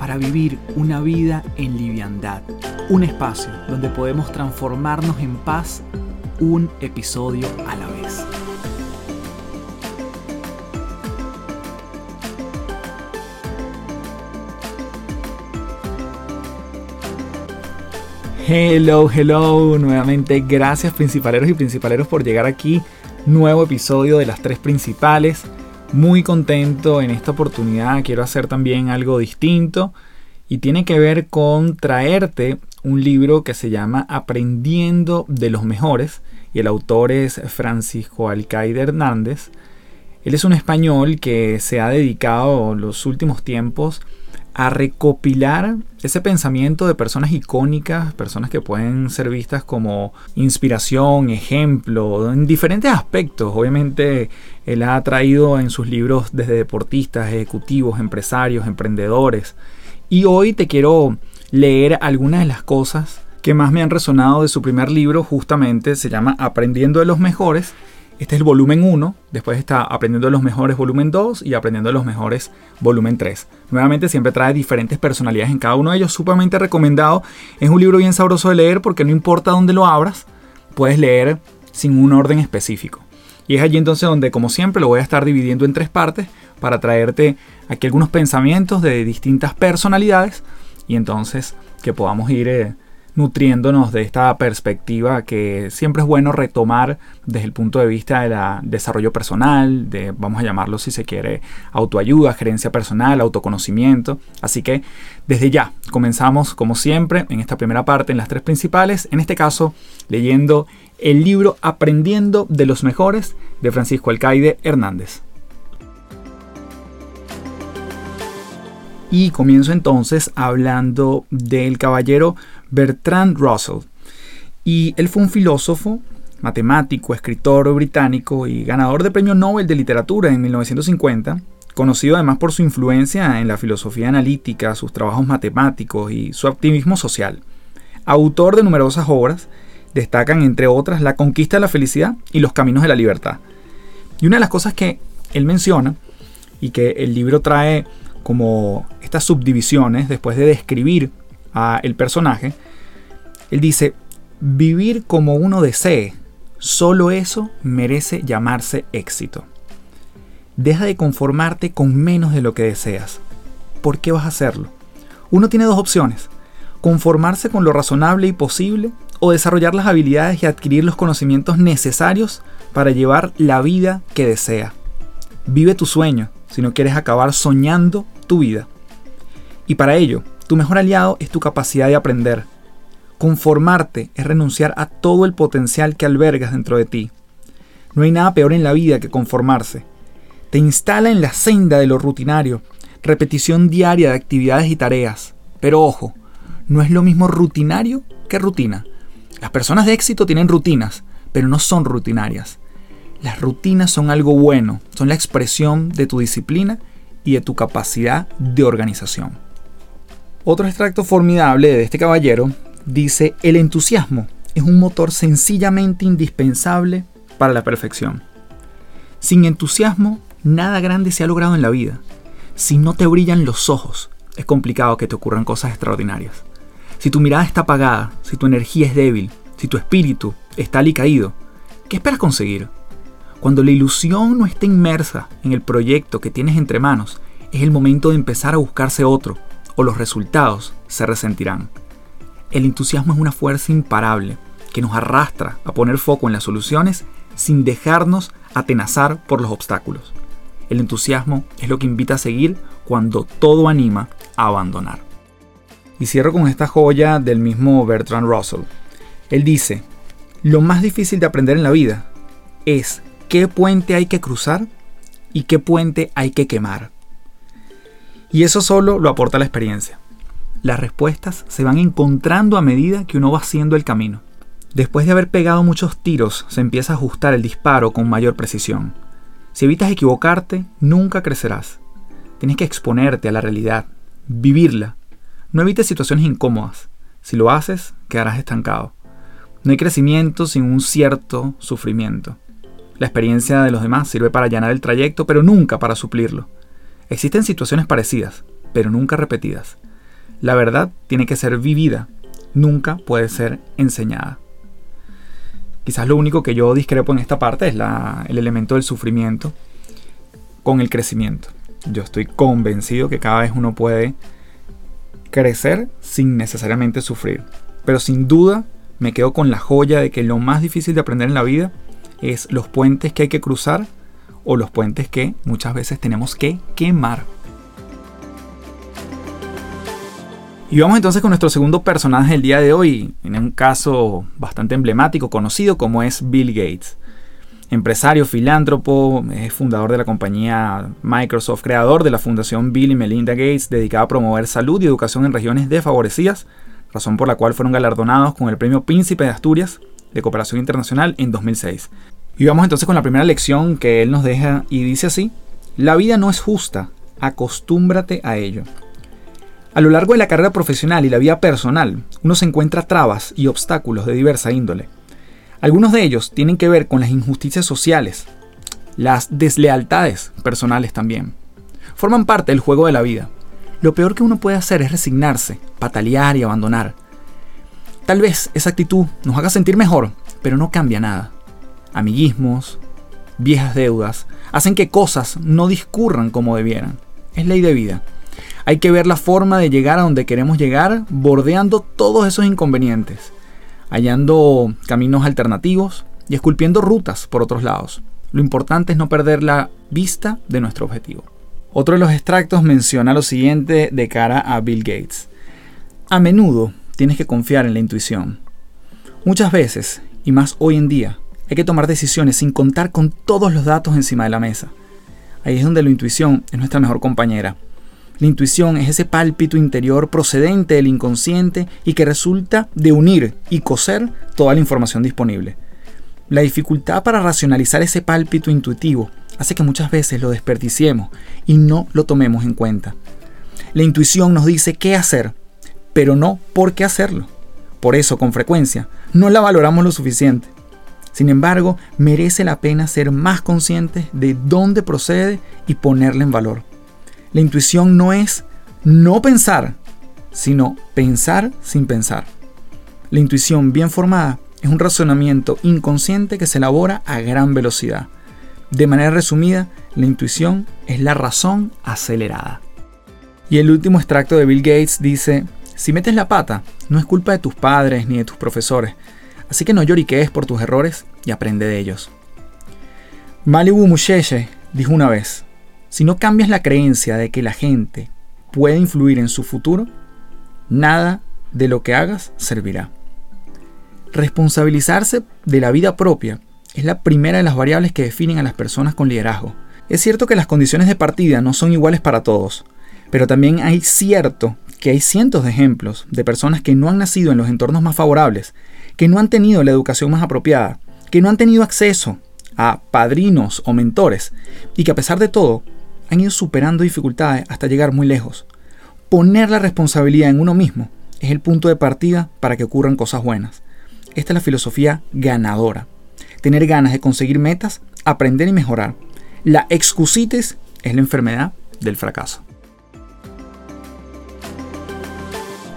para vivir una vida en liviandad. Un espacio donde podemos transformarnos en paz un episodio a la vez. Hello, hello, nuevamente gracias principaleros y principaleros por llegar aquí. Nuevo episodio de las tres principales muy contento en esta oportunidad. Quiero hacer también algo distinto y tiene que ver con traerte un libro que se llama Aprendiendo de los Mejores y el autor es Francisco Alcaide Hernández. Él es un español que se ha dedicado los últimos tiempos a recopilar ese pensamiento de personas icónicas, personas que pueden ser vistas como inspiración, ejemplo, en diferentes aspectos. Obviamente él ha traído en sus libros desde deportistas, ejecutivos, empresarios, emprendedores. Y hoy te quiero leer algunas de las cosas que más me han resonado de su primer libro, justamente se llama Aprendiendo de los Mejores, este es el volumen 1, después está Aprendiendo los Mejores volumen 2 y Aprendiendo los Mejores volumen 3. Nuevamente siempre trae diferentes personalidades en cada uno de ellos, sumamente recomendado. Es un libro bien sabroso de leer porque no importa dónde lo abras, puedes leer sin un orden específico. Y es allí entonces donde, como siempre, lo voy a estar dividiendo en tres partes para traerte aquí algunos pensamientos de distintas personalidades y entonces que podamos ir... Eh, nutriéndonos de esta perspectiva que siempre es bueno retomar desde el punto de vista del desarrollo personal, de, vamos a llamarlo si se quiere, autoayuda, gerencia personal, autoconocimiento. Así que desde ya comenzamos como siempre en esta primera parte, en las tres principales, en este caso leyendo el libro Aprendiendo de los Mejores de Francisco Alcaide Hernández. Y comienzo entonces hablando del caballero Bertrand Russell. Y él fue un filósofo, matemático, escritor británico y ganador de premio Nobel de Literatura en 1950, conocido además por su influencia en la filosofía analítica, sus trabajos matemáticos y su activismo social. Autor de numerosas obras, destacan entre otras La conquista de la felicidad y Los caminos de la libertad. Y una de las cosas que él menciona y que el libro trae como estas subdivisiones después de describir a el personaje, él dice, vivir como uno desee, solo eso merece llamarse éxito. Deja de conformarte con menos de lo que deseas. ¿Por qué vas a hacerlo? Uno tiene dos opciones, conformarse con lo razonable y posible o desarrollar las habilidades y adquirir los conocimientos necesarios para llevar la vida que desea. Vive tu sueño si no quieres acabar soñando tu vida. Y para ello, tu mejor aliado es tu capacidad de aprender. Conformarte es renunciar a todo el potencial que albergas dentro de ti. No hay nada peor en la vida que conformarse. Te instala en la senda de lo rutinario, repetición diaria de actividades y tareas. Pero ojo, no es lo mismo rutinario que rutina. Las personas de éxito tienen rutinas, pero no son rutinarias. Las rutinas son algo bueno, son la expresión de tu disciplina y de tu capacidad de organización. Otro extracto formidable de este caballero dice, el entusiasmo es un motor sencillamente indispensable para la perfección. Sin entusiasmo, nada grande se ha logrado en la vida. Si no te brillan los ojos, es complicado que te ocurran cosas extraordinarias. Si tu mirada está apagada, si tu energía es débil, si tu espíritu está alicaído, ¿qué esperas conseguir? Cuando la ilusión no está inmersa en el proyecto que tienes entre manos, es el momento de empezar a buscarse otro, o los resultados se resentirán. El entusiasmo es una fuerza imparable que nos arrastra a poner foco en las soluciones sin dejarnos atenazar por los obstáculos. El entusiasmo es lo que invita a seguir cuando todo anima a abandonar. Y cierro con esta joya del mismo Bertrand Russell. Él dice, lo más difícil de aprender en la vida es qué puente hay que cruzar y qué puente hay que quemar. Y eso solo lo aporta la experiencia. las respuestas se van encontrando a medida que uno va haciendo el camino. Después de haber pegado muchos tiros, se empieza a ajustar el disparo con mayor precisión. Si evitas equivocarte, nunca crecerás. Tienes que exponerte a la realidad, vivirla. No evites situaciones incómodas. Si lo haces, quedarás estancado. No hay crecimiento sin un cierto sufrimiento. La experiencia de los demás sirve para allanar el trayecto, pero nunca para suplirlo. Existen situaciones parecidas, pero nunca repetidas. La verdad tiene que ser vivida, nunca puede ser enseñada. Quizás lo único que yo discrepo en esta parte es el elemento del sufrimiento con el crecimiento. Yo estoy convencido que cada vez uno puede crecer sin necesariamente sufrir. Pero sin duda me quedo con la joya de que lo más difícil de aprender en la vida es los puentes que hay que cruzar o los puentes que muchas veces tenemos que quemar. Y vamos entonces con nuestro segundo personaje del día de hoy, en un caso bastante emblemático, conocido como es Bill Gates. Empresario, filántropo, es fundador de la compañía Microsoft, creador de la fundación Bill y Melinda Gates, dedicada a promover salud y educación en regiones desfavorecidas, razón por la cual fueron galardonados con el Premio Príncipe de Asturias de Cooperación Internacional en 2006. Y vamos entonces con la primera lección que él nos deja y dice así, la vida no es justa, acostúmbrate a ello. A lo largo de la carrera profesional y la vida personal, uno se encuentra trabas y obstáculos de diversa índole. Algunos de ellos tienen que ver con las injusticias sociales, las deslealtades personales también. Forman parte del juego de la vida. Lo peor que uno puede hacer es resignarse, patalear y abandonar. Tal vez esa actitud nos haga sentir mejor, pero no cambia nada. Amiguismos, viejas deudas, hacen que cosas no discurran como debieran. Es ley de vida. Hay que ver la forma de llegar a donde queremos llegar, bordeando todos esos inconvenientes, hallando caminos alternativos y esculpiendo rutas por otros lados. Lo importante es no perder la vista de nuestro objetivo. Otro de los extractos menciona lo siguiente de cara a Bill Gates. A menudo tienes que confiar en la intuición. Muchas veces, y más hoy en día, hay que tomar decisiones sin contar con todos los datos encima de la mesa. Ahí es donde la intuición es nuestra mejor compañera la intuición es ese pálpito interior procedente del inconsciente y que resulta de unir y coser toda la información disponible. La dificultad para racionalizar ese pálpito intuitivo hace que muchas veces lo desperdiciemos y no lo tomemos en cuenta. La intuición nos dice qué hacer, pero no por qué hacerlo. Por eso, con frecuencia, no la valoramos lo suficiente. Sin embargo, merece la pena ser más conscientes de dónde procede y ponerla en valor. La intuición no es no pensar, sino pensar sin pensar. La intuición bien formada es un razonamiento inconsciente que se elabora a gran velocidad. De manera resumida, la intuición es la razón acelerada. Y el último extracto de Bill Gates dice, si metes la pata, no es culpa de tus padres ni de tus profesores, así que no lloriquees por tus errores y aprende de ellos. Malibu Musheshe dijo una vez, si no cambias la creencia de que la gente puede influir en su futuro, nada de lo que hagas servirá. Responsabilizarse de la vida propia es la primera de las variables que definen a las personas con liderazgo. Es cierto que las condiciones de partida no son iguales para todos, pero también hay cierto que hay cientos de ejemplos de personas que no han nacido en los entornos más favorables, que no han tenido la educación más apropiada, que no han tenido acceso a padrinos o mentores y que a pesar de todo han ido superando dificultades hasta llegar muy lejos. Poner la responsabilidad en uno mismo es el punto de partida para que ocurran cosas buenas. Esta es la filosofía ganadora. Tener ganas de conseguir metas, aprender y mejorar. La excusitis es la enfermedad del fracaso.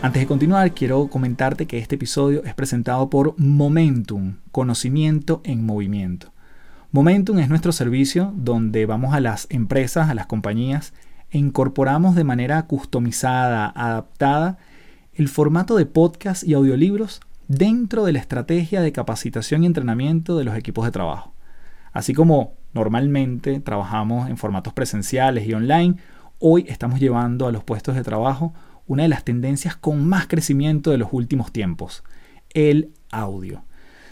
Antes de continuar, quiero comentarte que este episodio es presentado por Momentum, conocimiento en movimiento. Momentum es nuestro servicio donde vamos a las empresas, a las compañías e incorporamos de manera customizada, adaptada, el formato de podcast y audiolibros dentro de la estrategia de capacitación y entrenamiento de los equipos de trabajo. Así como normalmente trabajamos en formatos presenciales y online, hoy estamos llevando a los puestos de trabajo una de las tendencias con más crecimiento de los últimos tiempos, el audio.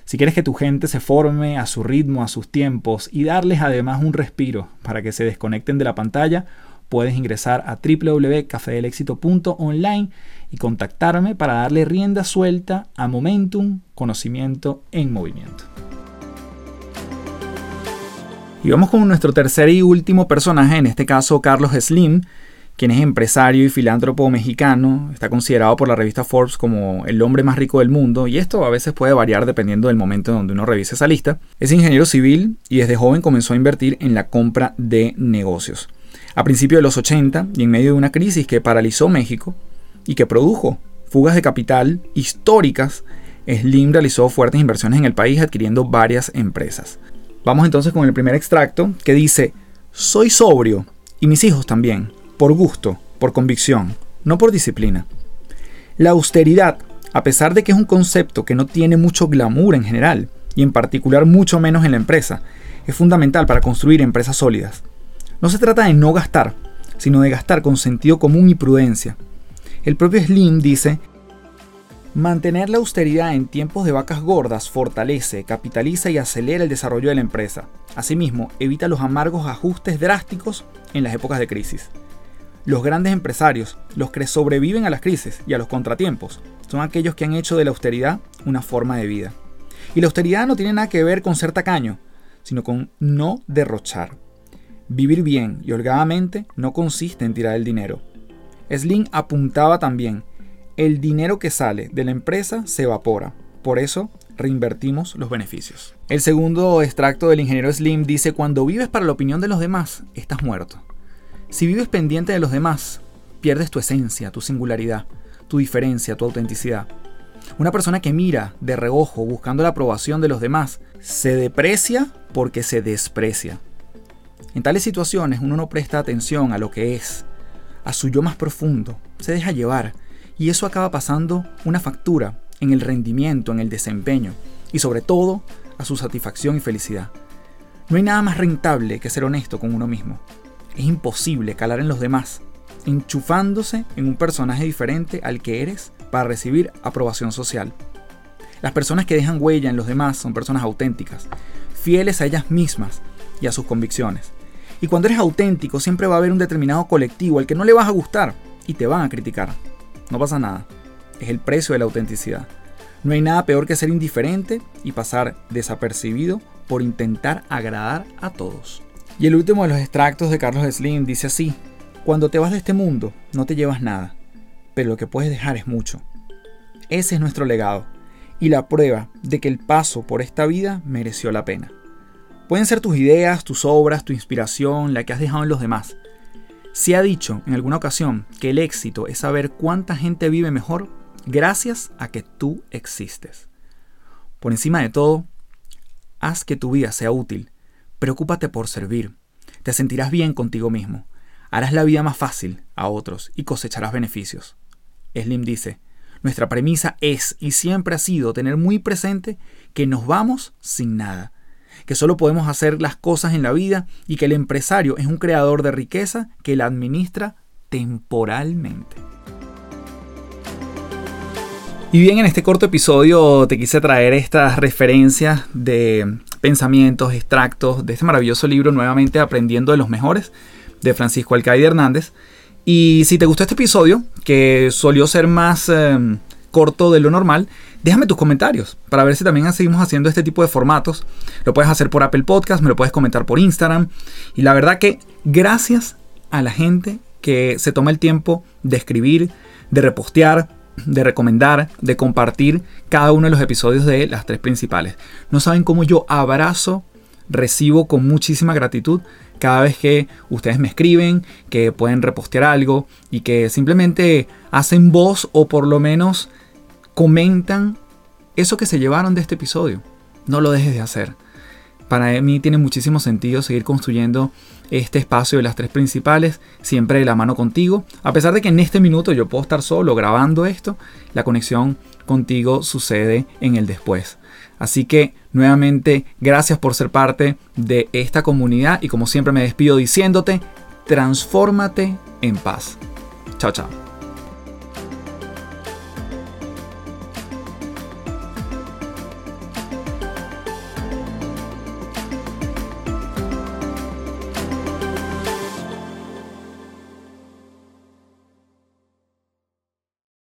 Si quieres que tu gente se forme a su ritmo, a sus tiempos y darles además un respiro para que se desconecten de la pantalla, puedes ingresar a www.cafedelexito.online y contactarme para darle rienda suelta a Momentum, conocimiento en movimiento. Y vamos con nuestro tercer y último personaje, en este caso Carlos Slim, quien es empresario y filántropo mexicano, está considerado por la revista Forbes como el hombre más rico del mundo, y esto a veces puede variar dependiendo del momento en donde uno revise esa lista. Es ingeniero civil y desde joven comenzó a invertir en la compra de negocios. A principios de los 80 y en medio de una crisis que paralizó México y que produjo fugas de capital históricas, Slim realizó fuertes inversiones en el país adquiriendo varias empresas. Vamos entonces con el primer extracto que dice, soy sobrio y mis hijos también por gusto, por convicción, no por disciplina. La austeridad, a pesar de que es un concepto que no tiene mucho glamour en general, y en particular mucho menos en la empresa, es fundamental para construir empresas sólidas. No se trata de no gastar, sino de gastar con sentido común y prudencia. El propio Slim dice, mantener la austeridad en tiempos de vacas gordas fortalece, capitaliza y acelera el desarrollo de la empresa. Asimismo, evita los amargos ajustes drásticos en las épocas de crisis. Los grandes empresarios, los que sobreviven a las crisis y a los contratiempos, son aquellos que han hecho de la austeridad una forma de vida. Y la austeridad no tiene nada que ver con ser tacaño, sino con no derrochar. Vivir bien y holgadamente no consiste en tirar el dinero. Slim apuntaba también, el dinero que sale de la empresa se evapora, por eso reinvertimos los beneficios. El segundo extracto del ingeniero Slim dice, cuando vives para la opinión de los demás, estás muerto. Si vives pendiente de los demás, pierdes tu esencia, tu singularidad, tu diferencia, tu autenticidad. Una persona que mira de reojo buscando la aprobación de los demás se deprecia porque se desprecia. En tales situaciones uno no presta atención a lo que es, a su yo más profundo, se deja llevar y eso acaba pasando una factura en el rendimiento, en el desempeño y sobre todo a su satisfacción y felicidad. No hay nada más rentable que ser honesto con uno mismo es imposible calar en los demás, enchufándose en un personaje diferente al que eres para recibir aprobación social. Las personas que dejan huella en los demás son personas auténticas, fieles a ellas mismas y a sus convicciones. Y cuando eres auténtico siempre va a haber un determinado colectivo al que no le vas a gustar y te van a criticar. No pasa nada. Es el precio de la autenticidad. No hay nada peor que ser indiferente y pasar desapercibido por intentar agradar a todos. Y el último de los extractos de Carlos Slim dice así, cuando te vas de este mundo no te llevas nada, pero lo que puedes dejar es mucho. Ese es nuestro legado y la prueba de que el paso por esta vida mereció la pena. Pueden ser tus ideas, tus obras, tu inspiración, la que has dejado en los demás. Se ha dicho en alguna ocasión que el éxito es saber cuánta gente vive mejor gracias a que tú existes. Por encima de todo, haz que tu vida sea útil Preocúpate por servir. Te sentirás bien contigo mismo. Harás la vida más fácil a otros y cosecharás beneficios. Slim dice, nuestra premisa es y siempre ha sido tener muy presente que nos vamos sin nada, que solo podemos hacer las cosas en la vida y que el empresario es un creador de riqueza que la administra temporalmente. Y bien, en este corto episodio te quise traer estas referencias de pensamientos, extractos de este maravilloso libro, nuevamente Aprendiendo de los Mejores, de Francisco Alcaide Hernández. Y si te gustó este episodio, que solió ser más em, corto de lo normal, déjame tus comentarios para ver si también seguimos haciendo este tipo de formatos. Lo puedes hacer por Apple Podcast, me lo puedes comentar por Instagram. Y la verdad que gracias a la gente que se toma el tiempo de escribir, de repostear, de recomendar, de compartir cada uno de los episodios de las tres principales. No saben cómo yo abrazo, recibo con muchísima gratitud cada vez que ustedes me escriben, que pueden repostear algo y que simplemente hacen voz o por lo menos comentan eso que se llevaron de este episodio. No lo dejes de hacer. Para mí tiene muchísimo sentido seguir construyendo este espacio de las tres principales, siempre de la mano contigo. A pesar de que en este minuto yo puedo estar solo grabando esto, la conexión contigo sucede en el después. Así que nuevamente gracias por ser parte de esta comunidad y como siempre me despido diciéndote, transfórmate en paz. Chao, chao.